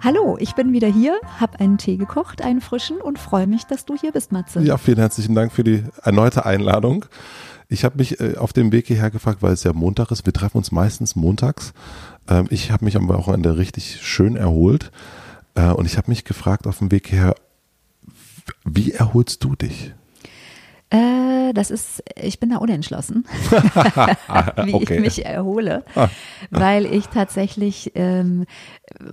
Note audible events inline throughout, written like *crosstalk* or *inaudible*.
Hallo, ich bin wieder hier, habe einen Tee gekocht, einen frischen und freue mich, dass du hier bist, Matze. Ja, vielen herzlichen Dank für die erneute Einladung. Ich habe mich äh, auf dem Weg hierher gefragt, weil es ja Montag ist. Wir treffen uns meistens montags. Ähm, ich habe mich am Wochenende richtig schön erholt äh, und ich habe mich gefragt auf dem Weg hierher, wie erholst du dich? Äh, das ist, ich bin da unentschlossen, *laughs* *laughs* wie okay. ich mich erhole, ah. weil ich tatsächlich, ähm,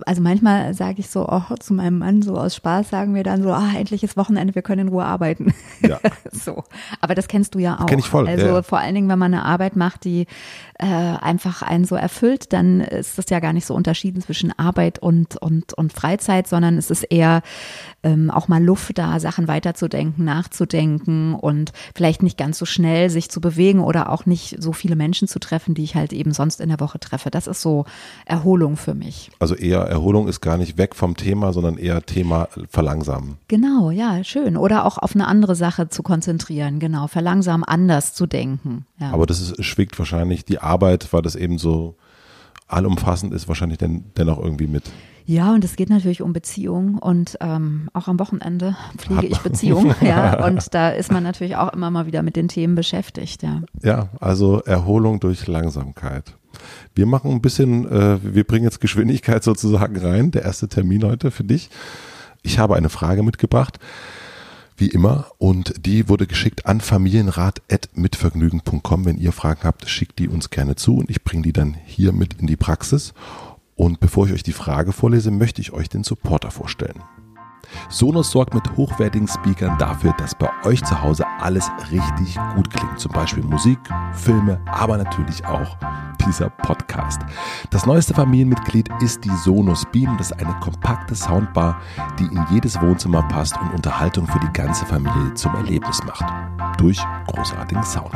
also manchmal sage ich so auch zu meinem Mann so aus Spaß sagen wir dann so, ah, endlich ist Wochenende, wir können in Ruhe arbeiten. Ja. *laughs* so, aber das kennst du ja auch. Kenn ich voll. Also ja. vor allen Dingen, wenn man eine Arbeit macht, die äh, einfach einen so erfüllt, dann ist das ja gar nicht so unterschieden zwischen Arbeit und und und Freizeit, sondern es ist eher ähm, auch mal Luft da, Sachen weiterzudenken, nachzudenken und vielleicht nicht ganz so schnell sich zu bewegen oder auch nicht so viele Menschen zu treffen, die ich halt eben sonst in der Woche treffe. Das ist so Erholung für mich. Also eher Erholung ist gar nicht weg vom Thema, sondern eher Thema verlangsamen. Genau, ja, schön. Oder auch auf eine andere Sache zu konzentrieren, genau, verlangsamen, anders zu denken. Ja. Aber das ist, schwingt wahrscheinlich die Arbeit, weil das eben so allumfassend ist, wahrscheinlich denn, dennoch irgendwie mit. Ja, und es geht natürlich um Beziehungen und ähm, auch am Wochenende pflege ich Beziehungen, *laughs* ja, und da ist man natürlich auch immer mal wieder mit den Themen beschäftigt, ja. Ja, also Erholung durch Langsamkeit. Wir machen ein bisschen, äh, wir bringen jetzt Geschwindigkeit sozusagen rein. Der erste Termin heute für dich. Ich habe eine Frage mitgebracht, wie immer, und die wurde geschickt an familienrat.mitvergnügen.com. Wenn ihr Fragen habt, schickt die uns gerne zu und ich bringe die dann hier mit in die Praxis. Und bevor ich euch die Frage vorlese, möchte ich euch den Supporter vorstellen. Sonos sorgt mit hochwertigen Speakern dafür, dass bei euch zu Hause alles richtig gut klingt. Zum Beispiel Musik, Filme, aber natürlich auch dieser Podcast. Das neueste Familienmitglied ist die Sonos Beam. Das ist eine kompakte Soundbar, die in jedes Wohnzimmer passt und Unterhaltung für die ganze Familie zum Erlebnis macht. Durch großartigen Sound.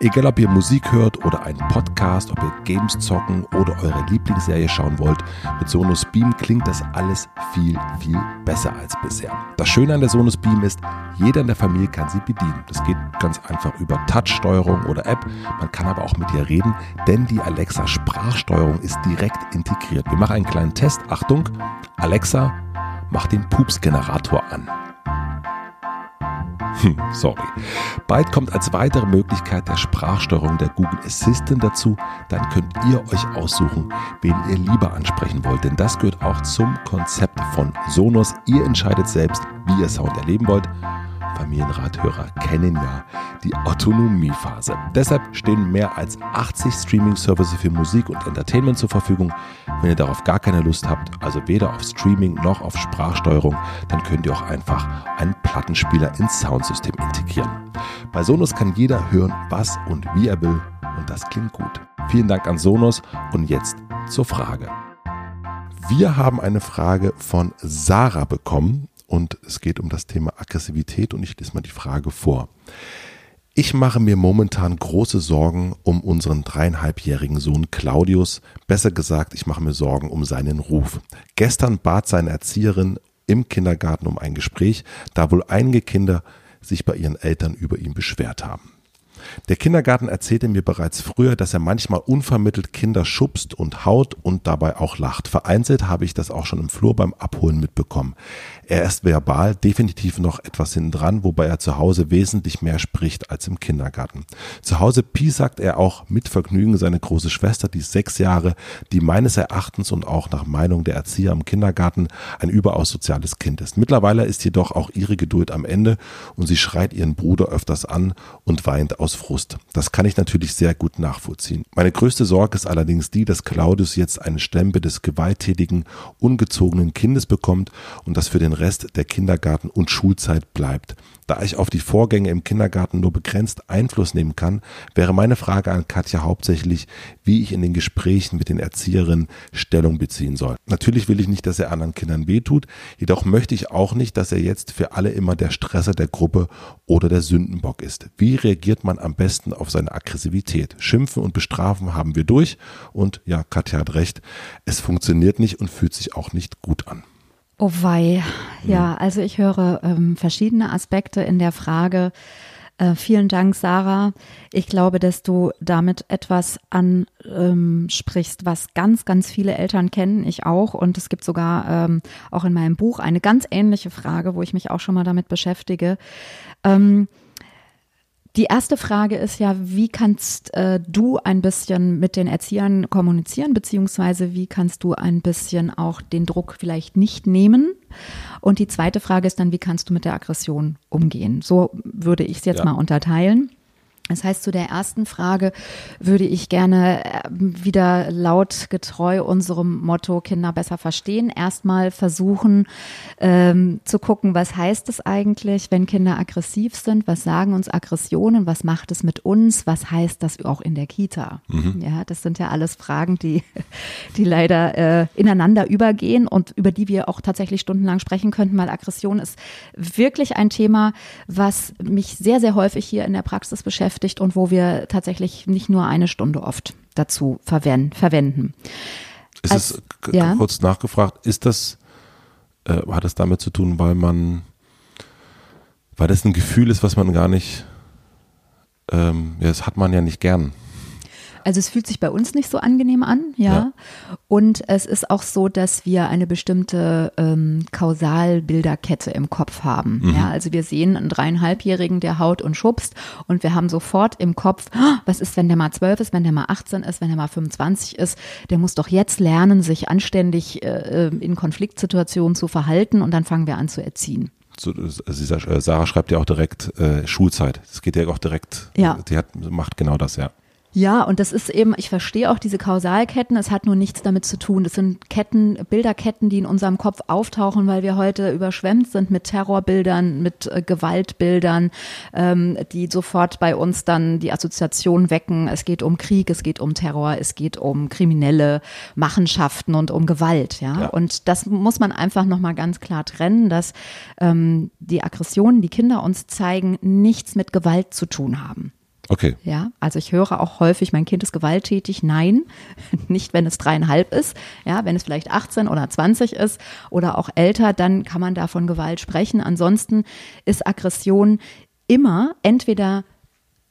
Egal ob ihr Musik hört oder einen Podcast, ob ihr Games zocken oder eure Lieblingsserie schauen wollt, mit Sonos Beam klingt das alles viel, viel besser als bisher. Das Schöne an der Sonos Beam ist, jeder in der Familie kann sie bedienen. Das geht ganz einfach über Touch-Steuerung oder App. Man kann aber auch mit ihr reden, denn die Alexa Sprachsteuerung ist direkt integriert. Wir machen einen kleinen Test. Achtung, Alexa, mach den Pupsgenerator an. Hm, sorry. Bald kommt als weitere Möglichkeit der Sprachsteuerung der Google Assistant dazu. Dann könnt ihr euch aussuchen, wen ihr lieber ansprechen wollt. Denn das gehört auch zum Konzept von Sonos. Ihr entscheidet selbst, wie ihr Sound erleben wollt. Familienrathörer kennen ja die Autonomiephase. Deshalb stehen mehr als 80 Streaming-Services für Musik und Entertainment zur Verfügung. Wenn ihr darauf gar keine Lust habt, also weder auf Streaming noch auf Sprachsteuerung, dann könnt ihr auch einfach einen Plattenspieler ins Soundsystem integrieren. Bei Sonos kann jeder hören, was und wie er will und das klingt gut. Vielen Dank an Sonos und jetzt zur Frage. Wir haben eine Frage von Sarah bekommen und es geht um das Thema Aggressivität und ich lese mal die Frage vor. Ich mache mir momentan große Sorgen um unseren dreieinhalbjährigen Sohn Claudius. Besser gesagt, ich mache mir Sorgen um seinen Ruf. Gestern bat seine Erzieherin im Kindergarten um ein Gespräch, da wohl einige Kinder sich bei ihren Eltern über ihn beschwert haben. Der Kindergarten erzählte mir bereits früher, dass er manchmal unvermittelt Kinder schubst und haut und dabei auch lacht. Vereinzelt habe ich das auch schon im Flur beim Abholen mitbekommen. Er ist verbal definitiv noch etwas hinten dran, wobei er zu Hause wesentlich mehr spricht als im Kindergarten. Zu Hause piesackt er auch mit Vergnügen seine große Schwester, die sechs Jahre, die meines Erachtens und auch nach Meinung der Erzieher im Kindergarten ein überaus soziales Kind ist. Mittlerweile ist jedoch auch ihre Geduld am Ende und sie schreit ihren Bruder öfters an und weint aus Frust. Das kann ich natürlich sehr gut nachvollziehen. Meine größte Sorge ist allerdings die, dass Claudius jetzt einen Stempel des gewalttätigen, ungezogenen Kindes bekommt und das für den Rest der Kindergarten- und Schulzeit bleibt. Da ich auf die Vorgänge im Kindergarten nur begrenzt Einfluss nehmen kann, wäre meine Frage an Katja hauptsächlich, wie ich in den Gesprächen mit den Erzieherinnen Stellung beziehen soll. Natürlich will ich nicht, dass er anderen Kindern wehtut, jedoch möchte ich auch nicht, dass er jetzt für alle immer der Stresser der Gruppe oder der Sündenbock ist. Wie reagiert man am besten auf seine Aggressivität? Schimpfen und bestrafen haben wir durch und ja, Katja hat recht, es funktioniert nicht und fühlt sich auch nicht gut an. Oh wei, ja, also ich höre ähm, verschiedene Aspekte in der Frage. Äh, vielen Dank, Sarah. Ich glaube, dass du damit etwas ansprichst, ähm, was ganz, ganz viele Eltern kennen, ich auch. Und es gibt sogar ähm, auch in meinem Buch eine ganz ähnliche Frage, wo ich mich auch schon mal damit beschäftige. Ähm, die erste Frage ist ja, wie kannst äh, du ein bisschen mit den Erziehern kommunizieren, beziehungsweise wie kannst du ein bisschen auch den Druck vielleicht nicht nehmen? Und die zweite Frage ist dann, wie kannst du mit der Aggression umgehen? So würde ich es jetzt ja. mal unterteilen. Das heißt, zu der ersten Frage würde ich gerne äh, wieder laut getreu unserem Motto Kinder besser verstehen. Erstmal versuchen ähm, zu gucken, was heißt es eigentlich, wenn Kinder aggressiv sind? Was sagen uns Aggressionen? Was macht es mit uns? Was heißt das auch in der Kita? Mhm. Ja, das sind ja alles Fragen, die, die leider äh, ineinander übergehen und über die wir auch tatsächlich stundenlang sprechen könnten, weil Aggression ist wirklich ein Thema, was mich sehr, sehr häufig hier in der Praxis beschäftigt beschäftigt und wo wir tatsächlich nicht nur eine Stunde oft dazu verwenden. Ist Als, es, ja? kurz nachgefragt, ist das, äh, hat es damit zu tun, weil man, weil das ein Gefühl ist, was man gar nicht, ähm, ja, das hat man ja nicht gern. Also es fühlt sich bei uns nicht so angenehm an, ja. ja. Und es ist auch so, dass wir eine bestimmte ähm, Kausalbilderkette im Kopf haben. Mhm. Ja, also wir sehen einen dreieinhalbjährigen, der haut und schubst und wir haben sofort im Kopf, oh, was ist, wenn der mal zwölf ist, wenn der mal 18 ist, wenn der mal 25 ist, der muss doch jetzt lernen, sich anständig äh, in Konfliktsituationen zu verhalten und dann fangen wir an zu erziehen. So, äh, Sarah schreibt ja auch direkt äh, Schulzeit. Das geht ja auch direkt. Ja. Die hat, macht genau das, ja. Ja, und das ist eben, ich verstehe auch diese Kausalketten, es hat nur nichts damit zu tun. Das sind Ketten, Bilderketten, die in unserem Kopf auftauchen, weil wir heute überschwemmt sind mit Terrorbildern, mit äh, Gewaltbildern, ähm, die sofort bei uns dann die Assoziation wecken. Es geht um Krieg, es geht um Terror, es geht um kriminelle Machenschaften und um Gewalt. Ja, ja. und das muss man einfach nochmal ganz klar trennen, dass ähm, die Aggressionen, die Kinder uns zeigen, nichts mit Gewalt zu tun haben. Okay. Ja, also ich höre auch häufig, mein Kind ist gewalttätig. Nein, *laughs* nicht wenn es dreieinhalb ist. Ja, wenn es vielleicht 18 oder 20 ist oder auch älter, dann kann man da von Gewalt sprechen. Ansonsten ist Aggression immer entweder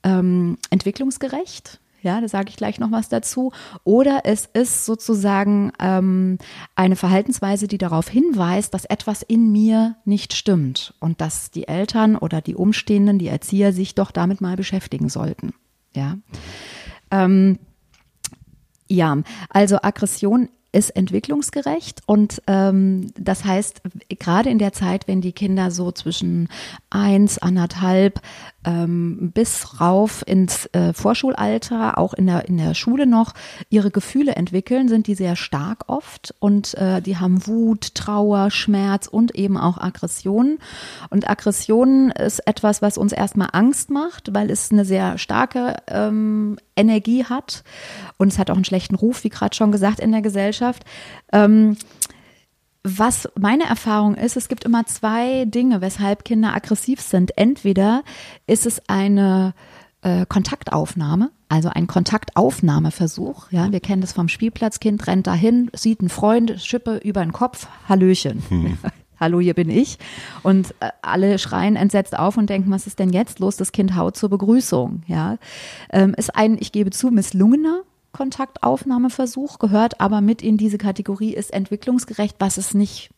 ähm, entwicklungsgerecht, ja, da sage ich gleich noch was dazu. Oder es ist sozusagen ähm, eine Verhaltensweise, die darauf hinweist, dass etwas in mir nicht stimmt und dass die Eltern oder die Umstehenden, die Erzieher sich doch damit mal beschäftigen sollten. Ja. Ähm, ja, also Aggression ist entwicklungsgerecht und ähm, das heißt, gerade in der Zeit, wenn die Kinder so zwischen eins, anderthalb ähm, bis rauf ins äh, Vorschulalter, auch in der, in der Schule noch, ihre Gefühle entwickeln, sind die sehr stark oft und äh, die haben Wut, Trauer, Schmerz und eben auch Aggressionen. Und Aggressionen ist etwas, was uns erstmal Angst macht, weil es eine sehr starke ähm, Energie hat und es hat auch einen schlechten Ruf, wie gerade schon gesagt, in der Gesellschaft. Ähm, was meine Erfahrung ist, es gibt immer zwei Dinge, weshalb Kinder aggressiv sind. Entweder ist es eine äh, Kontaktaufnahme, also ein Kontaktaufnahmeversuch. Ja, wir kennen das vom Spielplatz. Kind rennt dahin, sieht einen Freund, Schippe über den Kopf, Hallöchen. Hm. *laughs* hallo, hier bin ich. Und äh, alle schreien entsetzt auf und denken, was ist denn jetzt los? Das Kind haut zur Begrüßung. Ja, ähm, ist ein, ich gebe zu, misslungener Kontaktaufnahmeversuch, gehört aber mit in diese Kategorie, ist entwicklungsgerecht, was es nicht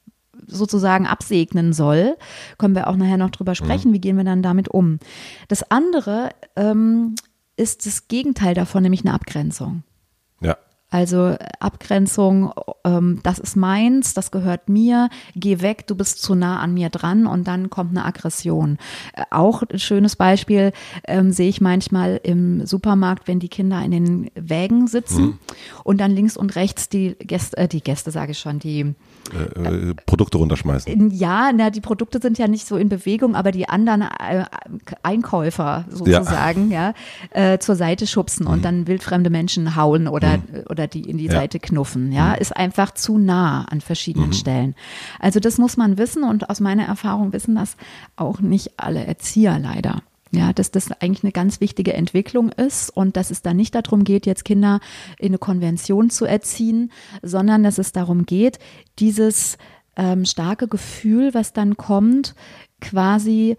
sozusagen absegnen soll. Können wir auch nachher noch drüber sprechen, mhm. wie gehen wir dann damit um. Das andere ähm, ist das Gegenteil davon, nämlich eine Abgrenzung. Also Abgrenzung, ähm, das ist meins, das gehört mir, geh weg, du bist zu nah an mir dran und dann kommt eine Aggression. Äh, auch ein schönes Beispiel ähm, sehe ich manchmal im Supermarkt, wenn die Kinder in den Wägen sitzen mhm. und dann links und rechts die Gäste, äh, die Gäste sage ich schon, die äh, äh, Produkte runterschmeißen. Ja, na, die Produkte sind ja nicht so in Bewegung, aber die anderen äh, Einkäufer sozusagen, ja, ja äh, zur Seite schubsen mhm. und dann wildfremde Menschen hauen oder, mhm. oder die in die ja. Seite knuffen, ja, mhm. ist einfach zu nah an verschiedenen mhm. Stellen. Also das muss man wissen und aus meiner Erfahrung wissen das auch nicht alle Erzieher leider. Ja, dass das eigentlich eine ganz wichtige Entwicklung ist und dass es da nicht darum geht, jetzt Kinder in eine Konvention zu erziehen, sondern dass es darum geht, dieses ähm, starke Gefühl, was dann kommt, quasi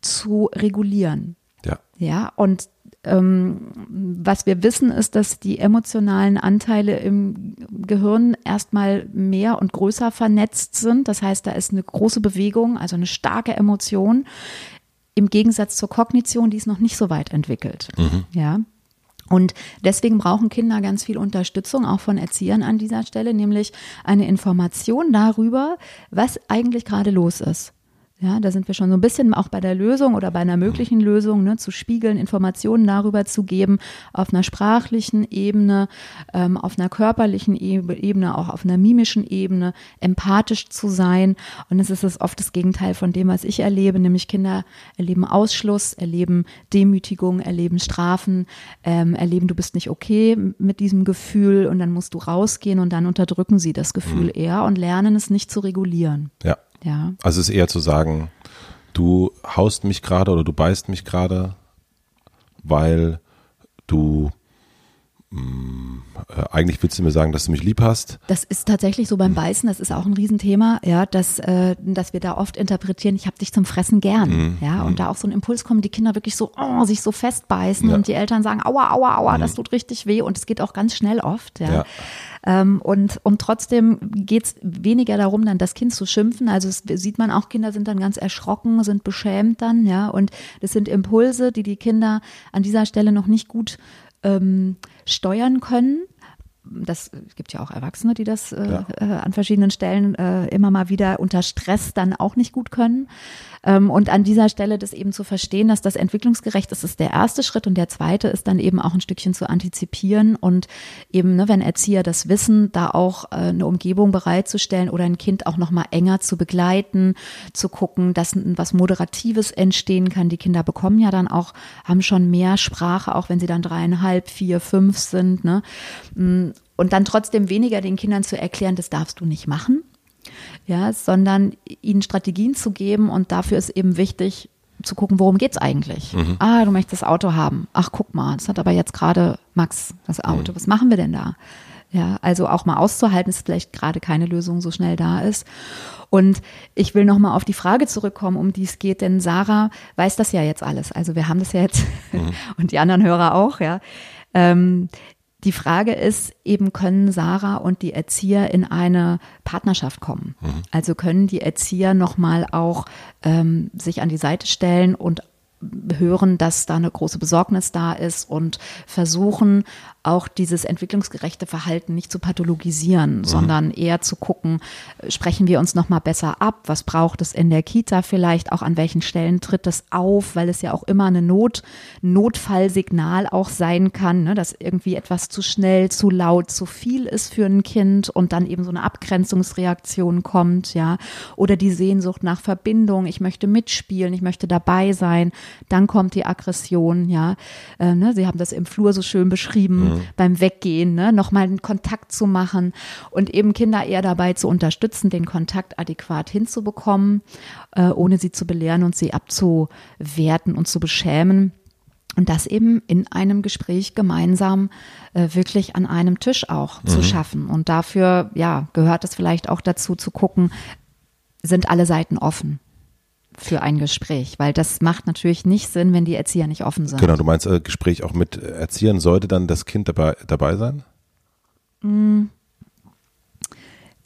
zu regulieren. Ja. Ja, und was wir wissen, ist, dass die emotionalen Anteile im Gehirn erstmal mehr und größer vernetzt sind. Das heißt, da ist eine große Bewegung, also eine starke Emotion im Gegensatz zur Kognition, die ist noch nicht so weit entwickelt. Mhm. Ja. Und deswegen brauchen Kinder ganz viel Unterstützung, auch von Erziehern an dieser Stelle, nämlich eine Information darüber, was eigentlich gerade los ist. Ja, da sind wir schon so ein bisschen auch bei der Lösung oder bei einer möglichen Lösung, ne, zu spiegeln, Informationen darüber zu geben, auf einer sprachlichen Ebene, ähm, auf einer körperlichen Ebene, auch auf einer mimischen Ebene, empathisch zu sein. Und es ist das oft das Gegenteil von dem, was ich erlebe, nämlich Kinder erleben Ausschluss, erleben Demütigung, erleben Strafen, ähm, erleben, du bist nicht okay mit diesem Gefühl und dann musst du rausgehen und dann unterdrücken sie das Gefühl mhm. eher und lernen es nicht zu regulieren. Ja. Ja. Also es ist eher zu sagen, du haust mich gerade oder du beißt mich gerade, weil du eigentlich willst du mir sagen, dass du mich lieb hast. Das ist tatsächlich so beim hm. Beißen, das ist auch ein Riesenthema, ja, dass, äh, dass wir da oft interpretieren, ich habe dich zum Fressen gern, mhm. ja, und mhm. da auch so ein Impuls kommt, die Kinder wirklich so, oh, sich so festbeißen ja. und die Eltern sagen, aua, aua, aua, mhm. das tut richtig weh und es geht auch ganz schnell oft, ja. ja. Ähm, und, und trotzdem geht es weniger darum, dann das Kind zu schimpfen. Also sieht man auch, Kinder sind dann ganz erschrocken, sind beschämt dann, ja. Und das sind Impulse, die die Kinder an dieser Stelle noch nicht gut ähm, steuern können. Das gibt ja auch Erwachsene, die das äh, ja. äh, an verschiedenen Stellen äh, immer mal wieder unter Stress dann auch nicht gut können. Ähm, und an dieser Stelle das eben zu verstehen, dass das entwicklungsgerecht ist, ist der erste Schritt. Und der zweite ist dann eben auch ein Stückchen zu antizipieren und eben, ne, wenn Erzieher das wissen, da auch äh, eine Umgebung bereitzustellen oder ein Kind auch nochmal enger zu begleiten, zu gucken, dass was Moderatives entstehen kann. Die Kinder bekommen ja dann auch, haben schon mehr Sprache, auch wenn sie dann dreieinhalb, vier, fünf sind. Ne? Mm, und dann trotzdem weniger den Kindern zu erklären, das darfst du nicht machen, ja, sondern ihnen Strategien zu geben und dafür ist eben wichtig zu gucken, worum geht's eigentlich? Mhm. Ah, du möchtest das Auto haben. Ach, guck mal, das hat aber jetzt gerade Max das Auto. Mhm. Was machen wir denn da? Ja, also auch mal auszuhalten, dass vielleicht gerade keine Lösung so schnell da ist. Und ich will noch mal auf die Frage zurückkommen, um die es geht, denn Sarah weiß das ja jetzt alles. Also wir haben das ja jetzt mhm. *laughs* und die anderen Hörer auch, ja. Ähm, die Frage ist eben, können Sarah und die Erzieher in eine Partnerschaft kommen? Mhm. Also können die Erzieher nochmal auch ähm, sich an die Seite stellen und hören, dass da eine große Besorgnis da ist und versuchen auch dieses entwicklungsgerechte Verhalten nicht zu pathologisieren, mhm. sondern eher zu gucken, sprechen wir uns noch mal besser ab, was braucht es in der Kita vielleicht, auch an welchen Stellen tritt es auf, weil es ja auch immer eine Not, Notfallsignal auch sein kann, ne, dass irgendwie etwas zu schnell, zu laut, zu viel ist für ein Kind und dann eben so eine Abgrenzungsreaktion kommt, ja, oder die Sehnsucht nach Verbindung, ich möchte mitspielen, ich möchte dabei sein, dann kommt die Aggression, ja, äh, ne, Sie haben das im Flur so schön beschrieben, mhm mhm. beim Weggehen, ne, nochmal einen Kontakt zu machen und eben Kinder eher dabei zu unterstützen, den Kontakt adäquat hinzubekommen, äh, ohne sie zu belehren und sie abzuwerten und zu beschämen. Und das eben in einem Gespräch gemeinsam äh, wirklich an einem Tisch auch mhm. zu schaffen. Und dafür, ja, gehört es vielleicht auch dazu zu gucken, sind alle Seiten offen für ein Gespräch, weil das macht natürlich nicht Sinn, wenn die Erzieher nicht offen sind. Genau, du meinst äh, Gespräch auch mit Erziehern, sollte dann das Kind dabei, dabei sein? Mm.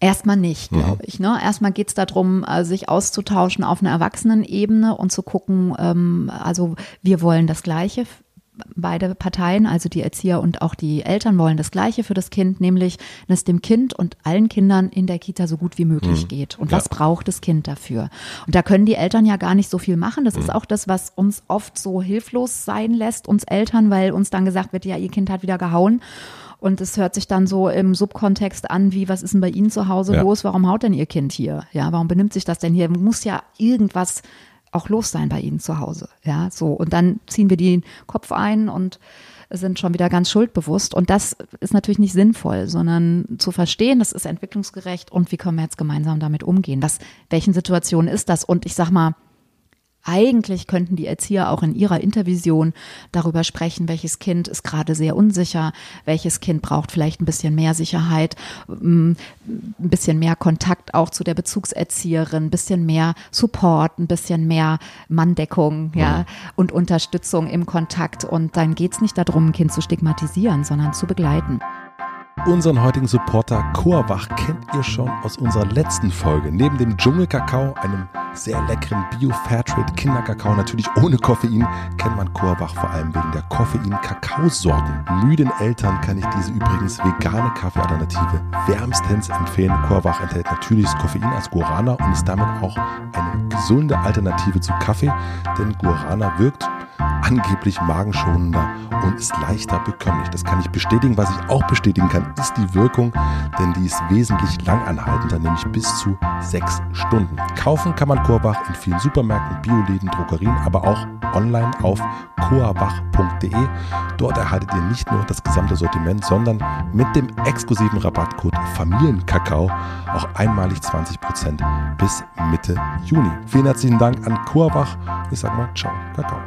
Erstmal nicht, glaube mhm. ich. Ne? Erstmal geht es darum, äh, sich auszutauschen auf einer Erwachsenenebene und zu gucken, ähm, also wir wollen das Gleiche beide Parteien, also die Erzieher und auch die Eltern wollen das Gleiche für das Kind, nämlich, dass dem Kind und allen Kindern in der Kita so gut wie möglich mhm. geht. Und ja. was braucht das Kind dafür? Und da können die Eltern ja gar nicht so viel machen. Das mhm. ist auch das, was uns oft so hilflos sein lässt, uns Eltern, weil uns dann gesagt wird, ja, ihr Kind hat wieder gehauen. Und es hört sich dann so im Subkontext an, wie, was ist denn bei Ihnen zu Hause ja. los? Warum haut denn Ihr Kind hier? Ja, warum benimmt sich das denn hier? Muss ja irgendwas auch los sein bei ihnen zu Hause. Ja, so. Und dann ziehen wir den Kopf ein und sind schon wieder ganz schuldbewusst. Und das ist natürlich nicht sinnvoll, sondern zu verstehen, das ist entwicklungsgerecht und wie können wir jetzt gemeinsam damit umgehen? Was, welchen Situationen ist das? Und ich sag mal, eigentlich könnten die Erzieher auch in ihrer Intervision darüber sprechen, welches Kind ist gerade sehr unsicher, welches Kind braucht vielleicht ein bisschen mehr Sicherheit, mm, ein bisschen mehr Kontakt auch zu der Bezugserzieherin, ein bisschen mehr Support, ein bisschen mehr Manndeckung, ja, und Unterstützung im Kontakt. Und dann geht es nicht darum, ein Kind zu stigmatisieren, sondern zu begleiten. Unseren heutigen Supporter Coawach kennt ihr schon aus unserer letzten Folge. Neben dem Dschungelkakao, einem sehr leckeren Bio-Fairtrade Kinderkakao, natürlich ohne Koffein, kennt man Coawach vor allem wegen der Koffein-Kakaosorten. Müden Eltern kann ich diese übrigens vegane Kaffeealternative wärmstens empfehlen. Coawach enthält natürliches Koffein als Guarana und ist damit auch eine gesunde Alternative zu Kaffee, denn Guarana wirkt angeblich magenschonender und ist leichter bekömmlich. Das kann ich bestätigen. Was ich auch bestätigen kann, ist die Wirkung, denn die ist wesentlich langanhaltender, nämlich bis zu sechs Stunden. Kaufen kann man Korbach in vielen Supermärkten, Bioläden, Drogerien, aber auch online auf coabach.de. Dort erhaltet ihr nicht nur das gesamte Sortiment, sondern mit dem exklusiven Rabattcode Familienkakao auch einmalig 20% bis Mitte Juni. Vielen herzlichen Dank an Coabach. Ich sag mal, ciao, Kakao.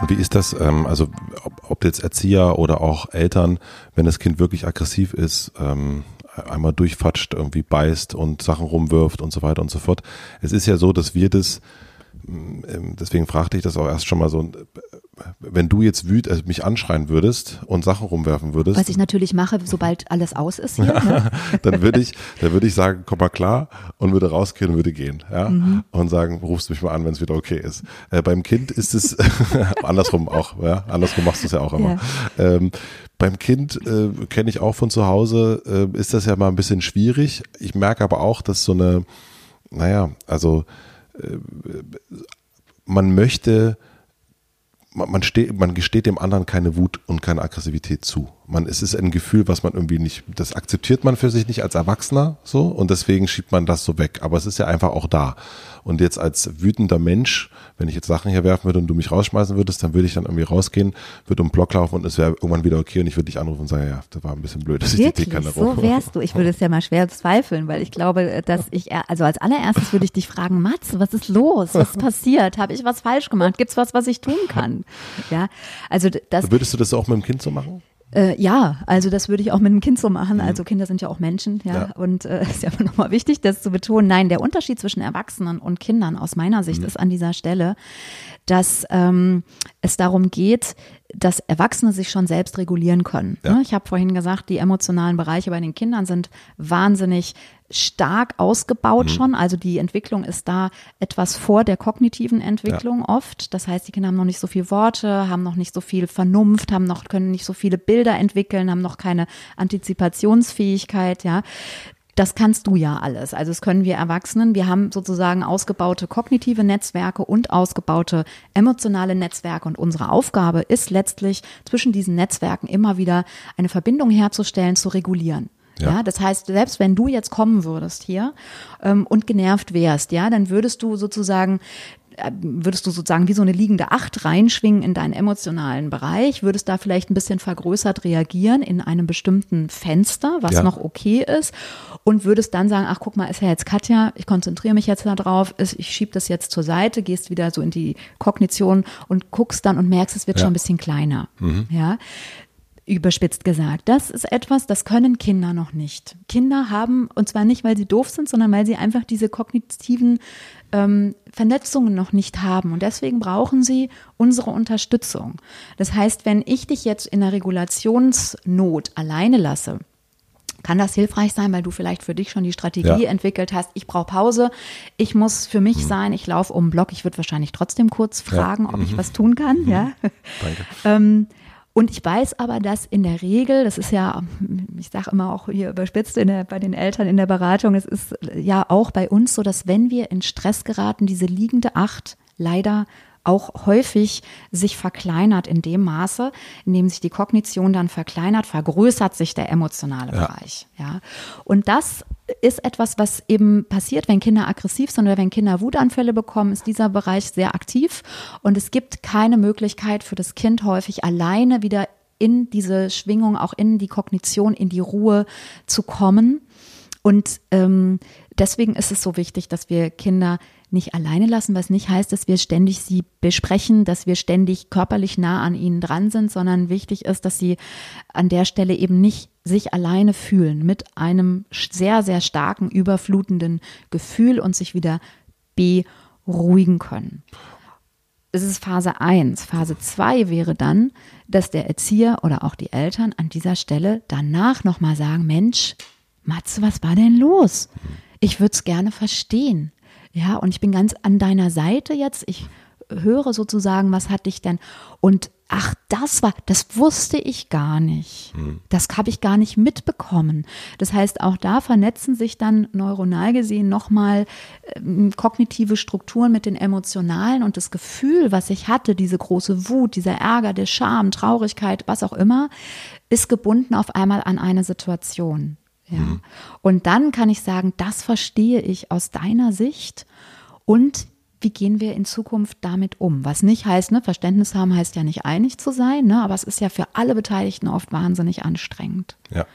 Und wie ist das, ähm, also ob, ob jetzt Erzieher oder auch Eltern, wenn das Kind wirklich aggressiv ist, ähm, einmal durchfatscht, irgendwie beißt und Sachen rumwirft und so weiter und so fort. Es ist ja so, dass wir das ähm, deswegen fragte ich das auch erst schon mal so, wenn du jetzt wüt, also mich anschreien würdest und Sachen rumwerfen würdest. Was ich natürlich mache, sobald alles aus ist hier. Ne? *laughs* dann würde ich, dann würde ich sagen, komm mal klar und würde rausgehen und würde gehen, ja. Mhm. Und sagen, rufst mich mal an, wenn es wieder okay ist. Äh, beim Kind ist es *laughs* andersrum auch, ja. Andersrum machst du es ja auch immer. Ja. Ähm, beim Kind äh, kenne ich auch von zu Hause, äh, ist das ja mal ein bisschen schwierig. Ich merke aber auch, dass so eine, naja, also äh, man möchte, man, man, steht, man gesteht dem anderen keine Wut und keine Aggressivität zu. Man, es ist ein Gefühl, was man irgendwie nicht, das akzeptiert man für sich nicht als Erwachsener so und deswegen schiebt man das so weg. Aber es ist ja einfach auch da. Und jetzt als wütender Mensch, wenn ich jetzt Sachen hier werfen würde und du mich rausschmeißen würdest, dann würde ich dann irgendwie rausgehen, würde um den Block laufen und es wäre irgendwann wieder okay und ich würde dich anrufen und sagen, ja, das war ein bisschen blöd, dass Wirklich? ich die Teekanne So wärst du. Ich würde es ja mal schwer zweifeln, weil ich glaube, dass ich, also als allererstes würde ich dich fragen, Mats, was ist los? Was ist passiert? Habe ich was falsch gemacht? Gibt es was, was ich tun kann? Ja, also das. Würdest du das auch mit dem Kind so machen? Äh, ja, also das würde ich auch mit einem Kind so machen. Mhm. Also Kinder sind ja auch Menschen, ja. ja. Und äh, *laughs* ist ja nochmal wichtig, das zu betonen. Nein, der Unterschied zwischen Erwachsenen und Kindern aus meiner Sicht mhm. ist an dieser Stelle, dass ähm, es darum geht, dass Erwachsene sich schon selbst regulieren können. Ja. Ne? Ich habe vorhin gesagt, die emotionalen Bereiche bei den Kindern sind wahnsinnig stark ausgebaut mhm. schon. Also die Entwicklung ist da etwas vor der kognitiven Entwicklung ja. oft. Das heißt, die Kinder haben noch nicht so viele Worte, haben noch nicht so viel Vernunft, haben noch, können nicht so viele Bilder entwickeln, haben noch keine Antizipationsfähigkeit, ja. Das kannst du ja alles. Also das können wir Erwachsenen. Wir haben sozusagen ausgebaute kognitive Netzwerke und ausgebaute emotionale Netzwerke. Und unsere Aufgabe ist letztlich zwischen diesen Netzwerken immer wieder eine Verbindung herzustellen, zu regulieren. Ja. ja. das heißt, selbst wenn du jetzt kommen würdest hier ähm, und genervt wärst, ja, dann würdest du sozusagen würdest du sozusagen wie so eine liegende Acht reinschwingen in deinen emotionalen Bereich, würdest da vielleicht ein bisschen vergrößert reagieren in einem bestimmten Fenster, was ja. noch okay ist und würdest dann sagen, ach guck mal, ist ja jetzt Katja, ich konzentriere mich jetzt darauf, ich schiebe das jetzt zur Seite, gehst wieder so in die Kognition und guckst dann und merkst, es wird ja. schon ein bisschen kleiner. Mhm. Ja überspitzt gesagt. Das ist etwas, das können Kinder noch nicht. Kinder haben, und zwar nicht, weil sie doof sind, sondern weil sie einfach diese kognitiven ähm, Vernetzungen noch nicht haben. Und deswegen brauchen sie unsere Unterstützung. Das heißt, wenn ich dich jetzt in der Regulationsnot alleine lasse, kann das hilfreich sein, weil du vielleicht für dich schon die Strategie ja. entwickelt hast. Ich brauche Pause, ich muss für mich mhm. sein, ich laufe um den Block. Ich würde wahrscheinlich trotzdem kurz fragen, ja. ob mhm. ich was tun kann. Mhm. Ja. Danke. *laughs* ähm, und ich weiß aber, dass in der Regel, das ist ja, ich sage immer auch hier überspitzt der, bei den Eltern in der Beratung, es ist ja auch bei uns so, dass wenn wir in Stress geraten, diese liegende Acht leider auch häufig sich verkleinert in dem Maße, in dem sich die Kognition dann verkleinert, vergrößert sich der emotionale ja. Bereich. Ja. Und das ist etwas, was eben passiert, wenn Kinder aggressiv sind oder wenn Kinder Wutanfälle bekommen, ist dieser Bereich sehr aktiv und es gibt keine Möglichkeit für das Kind häufig alleine wieder in diese Schwingung, auch in die Kognition, in die Ruhe zu kommen. Und ähm, deswegen ist es so wichtig, dass wir Kinder nicht alleine lassen, was nicht heißt, dass wir ständig sie besprechen, dass wir ständig körperlich nah an ihnen dran sind, sondern wichtig ist, dass sie an der Stelle eben nicht sich alleine fühlen mit einem sehr, sehr starken, überflutenden Gefühl und sich wieder beruhigen können. Das ist Phase 1. Phase 2 wäre dann, dass der Erzieher oder auch die Eltern an dieser Stelle danach nochmal sagen, Mensch, Matze, was war denn los? Ich würde es gerne verstehen. Ja, und ich bin ganz an deiner Seite jetzt. Ich höre sozusagen, was hat dich denn? Und ach, das war, das wusste ich gar nicht. Mhm. Das habe ich gar nicht mitbekommen. Das heißt, auch da vernetzen sich dann neuronal gesehen nochmal ähm, kognitive Strukturen mit den emotionalen und das Gefühl, was ich hatte, diese große Wut, dieser Ärger, der Scham, Traurigkeit, was auch immer, ist gebunden auf einmal an eine Situation. Ja. Mhm. Und dann kann ich sagen, das verstehe ich aus deiner Sicht und wie gehen wir in Zukunft damit um? Was nicht heißt, ne, Verständnis haben heißt ja nicht einig zu sein, ne, aber es ist ja für alle Beteiligten oft wahnsinnig anstrengend. Ja.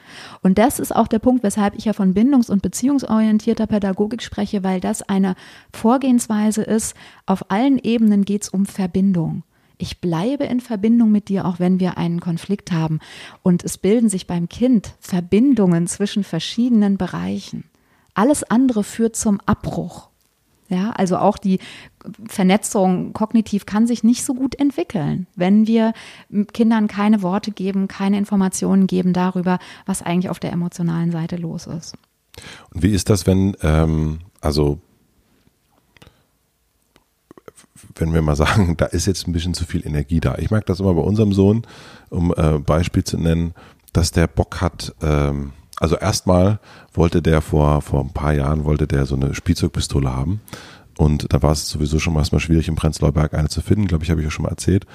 Und das ist auch der Punkt, weshalb ich ja von bindungs- und beziehungsorientierter Pädagogik spreche, weil das eine Vorgehensweise ist. Auf allen Ebenen geht es um Verbindung. Ich bleibe in Verbindung mit dir, auch wenn wir einen Konflikt haben. Und es bilden sich beim Kind Verbindungen zwischen verschiedenen Bereichen. Alles andere führt zum Abbruch. Ja, also auch die Vernetzung kognitiv kann sich nicht so gut entwickeln, wenn wir Kindern keine Worte geben, keine Informationen geben darüber, was eigentlich auf der emotionalen Seite los ist. Und wie ist das, wenn, ähm, also wenn wir mal sagen, da ist jetzt ein bisschen zu viel Energie da. Ich mag das immer bei unserem Sohn, um äh, Beispiel zu nennen, dass der Bock hat, ähm, also erstmal wollte der vor, vor ein paar Jahren, wollte der so eine Spielzeugpistole haben. Und da war es sowieso schon erstmal schwierig, im Prenzlauer Berg eine zu finden, glaube ich, habe ich ja schon mal erzählt.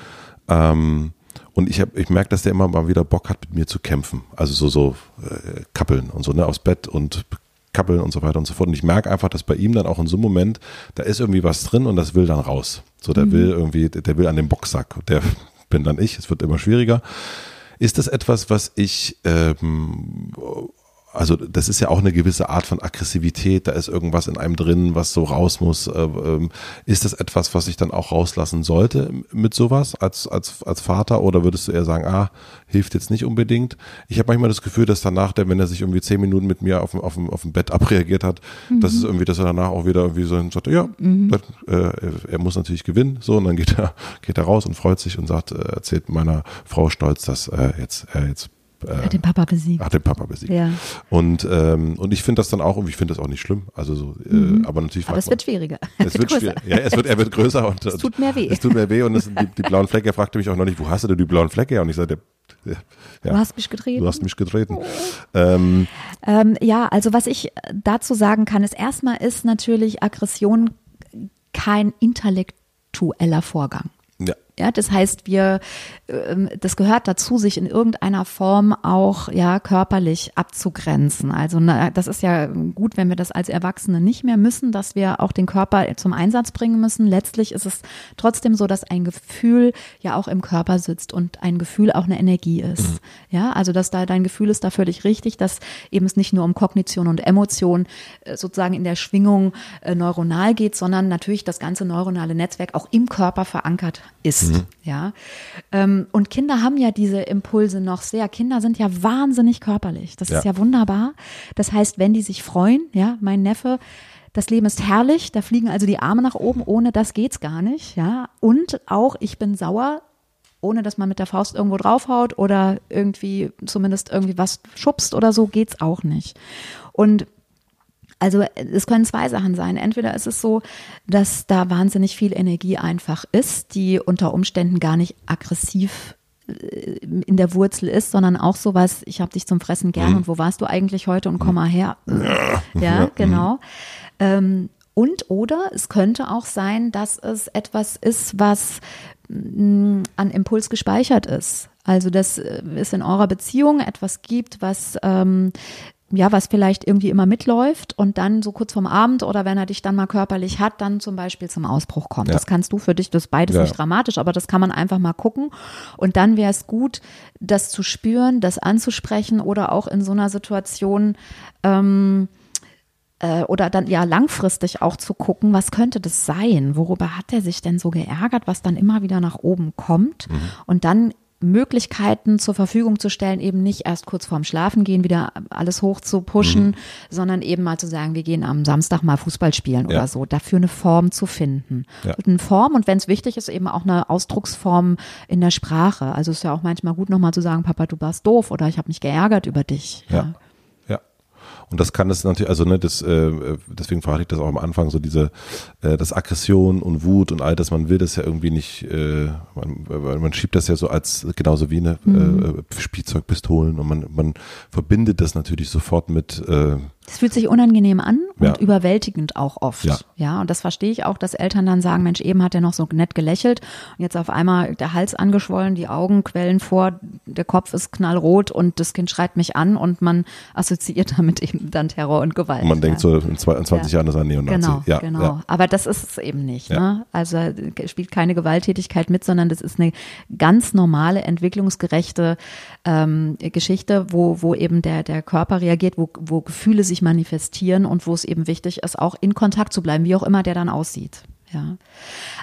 Ähm, und ich, ich merke, dass der immer mal wieder Bock hat, mit mir zu kämpfen. Also so, so äh, kappeln und so, ne, aufs Bett und kappeln und so weiter und so fort. Und ich merke einfach, dass bei ihm dann auch in so einem Moment, da ist irgendwie was drin und das will dann raus. So, der mhm. will irgendwie, der will an den Boxsack. Der *laughs* bin dann ich, es wird immer schwieriger. Ist das etwas, was ich ähm, also das ist ja auch eine gewisse Art von Aggressivität, da ist irgendwas in einem drin, was so raus muss. Äh, ähm, ist das etwas, was ich dann auch rauslassen sollte mit sowas als, als, als Vater oder würdest du eher sagen, ah, hilft jetzt nicht unbedingt? Ich habe manchmal das Gefühl, dass danach, der, wenn er sich irgendwie zehn Minuten mit mir auf dem, auf dem, auf dem Bett *laughs* abreagiert hat, mhm. dass es irgendwie, dass er danach auch wieder irgendwie so sagt, ja, mhm. das, äh, er muss natürlich gewinnen, so und dann geht er, *laughs* geht er raus und freut sich und sagt, äh, erzählt meiner Frau stolz, dass äh, jetzt, äh, jetzt äh, hat den Papa besiegt. Hat den Papa besiegt. Ja. Und, ähm, und ich finde das dann auch, und ich finde das auch nicht schlimm. Also so, äh, mhm. aber natürlich. Aber *laughs* es wird schwieriger. Es wird schwieriger. Ja, es wird, er wird größer und es tut mehr weh. Es tut mehr weh und es, die, die blauen Flecke. Er fragte mich auch noch nicht, wo hast du denn die blauen Flecke? her? Und ich sagte, ja, du hast mich getreten. Du hast mich getreten. Oh. Ähm, ähm, ja, also was ich dazu sagen kann, ist erstmal ist natürlich Aggression kein intellektueller Vorgang. Ja. Das heißt, wir, ähm, das gehört dazu, sich in irgendeiner Form auch ja körperlich abzugrenzen. Also na, das ist ja gut, wenn wir das als Erwachsene nicht mehr müssen, dass wir auch den Körper zum Einsatz bringen müssen. Letztlich ist es trotzdem so, dass ein Gefühl ja auch im Körper sitzt und ein Gefühl auch eine Energie ist. Mhm. Ja, also dass da dein Gefühl ist da völlig richtig, dass eben es nicht nur um Kognition und Emotion äh, sozusagen in der Schwingung äh, neuronal geht, sondern natürlich das ganze neuronale Netzwerk auch im Körper verankert ist. Ist. Mhm. Ja. Ähm, und Kinder haben ja diese Impulse noch sehr. Kinder sind ja wahnsinnig körperlich. Das ja. ist ja wunderbar. Das heißt, wenn die sich freuen, ja, mein Neffe, das Leben ist herrlich, da fliegen also die Arme nach oben, ohne das geht's gar nicht, ja. Und auch ich bin sauer, ohne dass man mit der Faust irgendwo draufhaut oder irgendwie zumindest irgendwie was schubst oder so, geht's auch nicht. Und also es können zwei Sachen sein. Entweder ist es so, dass da wahnsinnig viel Energie einfach ist, die unter Umständen gar nicht aggressiv äh, in der Wurzel ist, sondern auch sowas, ich habe dich zum Fressen gern mhm. und wo warst du eigentlich heute und komm mal her. Ja, *laughs* ja genau. Ähm, und oder es könnte auch sein, dass es etwas ist, was mh, mm, an Impuls gespeichert ist. Also dass äh, es in eurer Beziehung etwas gibt, was ähm, ja, was vielleicht irgendwie immer mitläuft und dann so kurz vorm Abend oder wenn er dich dann mal körperlich hat, dann zum Beispiel zum Ausbruch kommt. Ja. Das kannst du für dich, das ist beides ja. nicht dramatisch, aber das kann man einfach mal gucken. Und dann wäre es gut, das zu spüren, das anzusprechen oder auch in so einer Situation ähm, äh, oder dann ja langfristig auch zu gucken, was könnte das sein? Worüber hat er sich denn so geärgert, was dann immer wieder nach oben kommt? Mhm. Und dann Möglichkeiten zur Verfügung zu stellen, eben nicht erst kurz vorm Schlafen gehen, wieder alles hoch zu pushen, mhm. sondern eben mal zu sagen, wir gehen am Samstag mal Fußball spielen ja. oder so, dafür eine Form zu finden. Ja. Eine Form und wenn es wichtig ist, eben auch eine Ausdrucksform in der Sprache. Also es ist ja auch manchmal gut, nochmal zu sagen, Papa, du warst doof oder ich habe mich geärgert über dich. ja. ja. Und das kann es natürlich, also ne, das, äh, deswegen frage ich das auch am Anfang, so diese, äh, das Aggression und Wut und all das, man will das ja irgendwie nicht, äh, man, man schiebt das ja so als, genauso wie eine mhm. äh, Spielzeugpistolen und man, man verbindet das natürlich sofort mit, äh, es fühlt sich unangenehm an und ja. überwältigend auch oft. Ja. ja, und das verstehe ich auch, dass Eltern dann sagen, Mensch, eben hat er noch so nett gelächelt und jetzt auf einmal der Hals angeschwollen, die Augen quellen vor, der Kopf ist knallrot und das Kind schreit mich an und man assoziiert *laughs* damit eben dann Terror und Gewalt. Und man ja. denkt so, in 20 Jahren ist er Neonazi. Genau, ja, genau. Aber das ist es eben nicht. Ne? Also spielt keine Gewalttätigkeit mit, sondern das ist eine ganz normale, entwicklungsgerechte ähm, Geschichte, wo, wo eben der, der Körper reagiert, wo, wo Gefühle sich sich manifestieren und wo es eben wichtig ist, auch in Kontakt zu bleiben, wie auch immer der dann aussieht. Ja.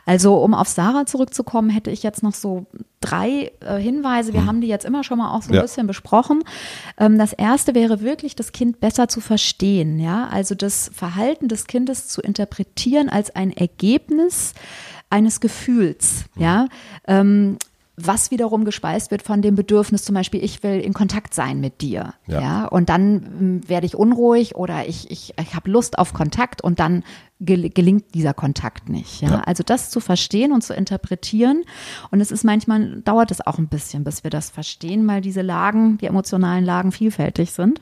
Also, um auf Sarah zurückzukommen, hätte ich jetzt noch so drei äh, Hinweise. Wir hm. haben die jetzt immer schon mal auch so ein ja. bisschen besprochen. Ähm, das erste wäre wirklich, das Kind besser zu verstehen. Ja, also das Verhalten des Kindes zu interpretieren als ein Ergebnis eines Gefühls. Ja, ähm, was wiederum gespeist wird von dem Bedürfnis, zum Beispiel, ich will in Kontakt sein mit dir. Ja. ja und dann hm, werde ich unruhig oder ich, ich, ich habe Lust auf Kontakt und dann gelingt dieser Kontakt nicht. Ja? ja? Also das zu verstehen und zu interpretieren. Und es ist manchmal, dauert es auch ein bisschen, bis wir das verstehen, weil diese Lagen, die emotionalen Lagen vielfältig sind.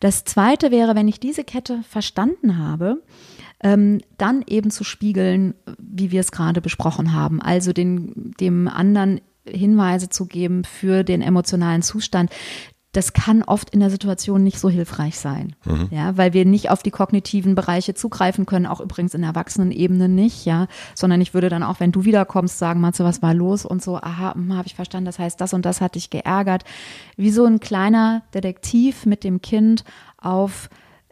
Das zweite wäre, wenn ich diese Kette verstanden habe, ähm, dann eben zu spiegeln, wie wir es gerade besprochen haben. Also den, dem anderen Hinweise zu geben für den emotionalen Zustand. Das kann oft in der Situation nicht so hilfreich sein, mhm. ja, weil wir nicht auf die kognitiven Bereiche zugreifen können, auch übrigens in der Erwachsenenebene nicht, ja, sondern ich würde dann auch, wenn du wiederkommst, sagen, Matze, was war los und so, aha, hm, habe ich verstanden, das heißt, das und das hat dich geärgert, wie so ein kleiner Detektiv mit dem Kind auf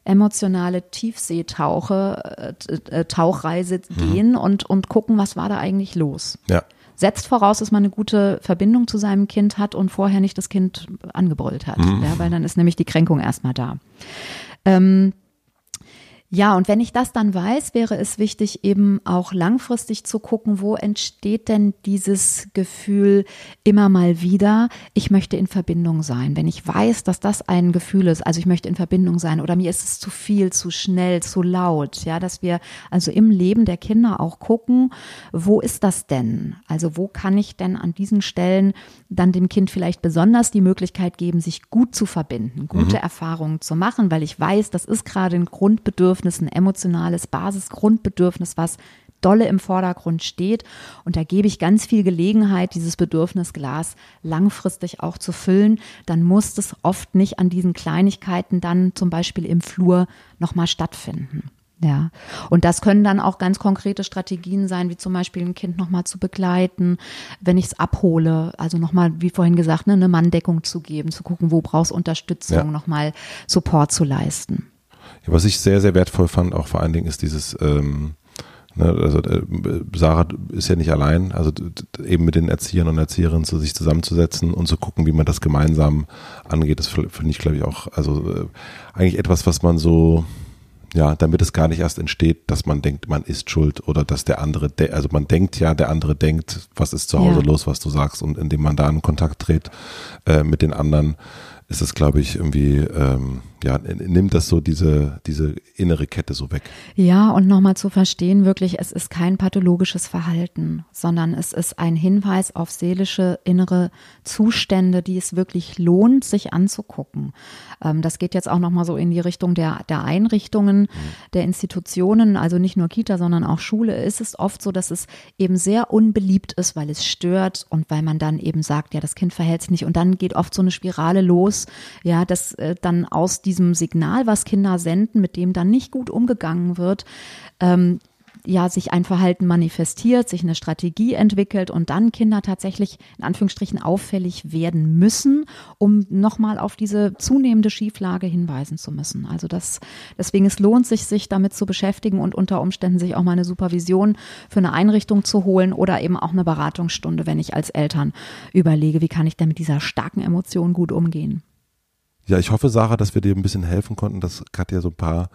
emotionale Tiefseetauche, äh, äh, Tauchreise mhm. gehen und, und gucken, was war da eigentlich los. Ja. Setzt voraus, dass man eine gute Verbindung zu seinem Kind hat und vorher nicht das Kind angebrüllt hat, mhm. ja, weil dann ist nämlich die Kränkung erstmal da. Ähm, ja, und wenn ich das dann weiß, wäre es wichtig, eben auch langfristig zu gucken, wo entsteht denn dieses Gefühl immer mal wieder, ich möchte in Verbindung sein. Wenn ich weiß, dass das ein Gefühl ist, also ich möchte in Verbindung sein oder mir ist es zu viel, zu schnell, zu laut, ja, dass wir also im Leben der Kinder auch gucken, wo ist das denn? Also wo kann ich denn an diesen Stellen dann dem Kind vielleicht besonders die Möglichkeit geben, sich gut zu verbinden, gute mhm. Erfahrungen zu machen, weil ich weiß, das ist gerade ein Grundbedürfnis, ein emotionales Basisgrundbedürfnis, was dolle im Vordergrund steht. Und da gebe ich ganz viel Gelegenheit, dieses Bedürfnisglas langfristig auch zu füllen. Dann muss es oft nicht an diesen Kleinigkeiten dann zum Beispiel im Flur nochmal stattfinden. Ja, und das können dann auch ganz konkrete Strategien sein, wie zum Beispiel ein Kind nochmal zu begleiten, wenn ich es abhole, also nochmal, wie vorhin gesagt, ne, eine Manndeckung zu geben, zu gucken, wo brauchst Unterstützung, ja. nochmal Support zu leisten. Ja, was ich sehr, sehr wertvoll fand, auch vor allen Dingen, ist dieses ähm, Ne? Also äh, Sarah ist ja nicht allein, also eben mit den Erziehern und Erzieherinnen zu sich zusammenzusetzen und zu gucken, wie man das gemeinsam angeht, das finde ich, glaube ich, auch, also äh, eigentlich etwas, was man so ja, damit es gar nicht erst entsteht, dass man denkt, man ist schuld oder dass der andere, also man denkt ja, der andere denkt, was ist zu Hause ja. los, was du sagst und indem man da in Kontakt tritt äh, mit den anderen, ist es, glaube ich, irgendwie, ähm, ja, nimmt das so diese, diese innere Kette so weg. Ja, und nochmal zu verstehen, wirklich, es ist kein pathologisches Verhalten, sondern es ist ein Hinweis auf seelische innere Zustände, die es wirklich lohnt, sich anzugucken. Ähm, das geht jetzt auch nochmal so in die Richtung der, der Einrichtungen, mhm. der Institutionen, also nicht nur Kita, sondern auch Schule. Ist es oft so, dass es eben sehr unbeliebt ist, weil es stört und weil man dann eben sagt, ja, das Kind verhält sich nicht. Und dann geht oft so eine Spirale los, ja, dass äh, dann aus diesem Signal, was Kinder senden, mit dem dann nicht gut umgegangen wird, ähm, ja, sich ein Verhalten manifestiert, sich eine Strategie entwickelt und dann Kinder tatsächlich in Anführungsstrichen auffällig werden müssen, um nochmal auf diese zunehmende Schieflage hinweisen zu müssen. Also das, deswegen es lohnt sich, sich damit zu beschäftigen und unter Umständen sich auch mal eine Supervision für eine Einrichtung zu holen oder eben auch eine Beratungsstunde, wenn ich als Eltern überlege, wie kann ich denn mit dieser starken Emotion gut umgehen. Ja, ich hoffe, Sarah, dass wir dir ein bisschen helfen konnten, dass Katja so ein paar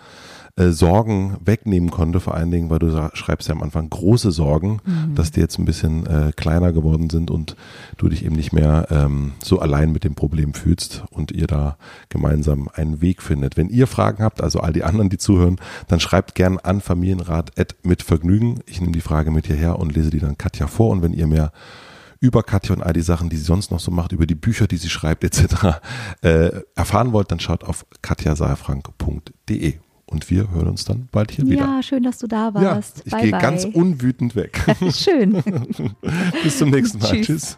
äh, Sorgen wegnehmen konnte, vor allen Dingen, weil du schreibst ja am Anfang große Sorgen, mhm. dass die jetzt ein bisschen äh, kleiner geworden sind und du dich eben nicht mehr ähm, so allein mit dem Problem fühlst und ihr da gemeinsam einen Weg findet. Wenn ihr Fragen habt, also all die anderen, die zuhören, dann schreibt gern an Familienrat mit Vergnügen. Ich nehme die Frage mit hierher und lese die dann Katja vor und wenn ihr mehr über Katja und all die Sachen, die sie sonst noch so macht, über die Bücher, die sie schreibt etc. Äh, erfahren wollt, dann schaut auf katjasayafrank.de. Und wir hören uns dann bald hier ja, wieder. Ja, schön, dass du da warst. Ja, ich gehe ganz unwütend weg. *laughs* *laughs* schön. Bis zum nächsten Mal. *laughs* Tschüss. Tschüss.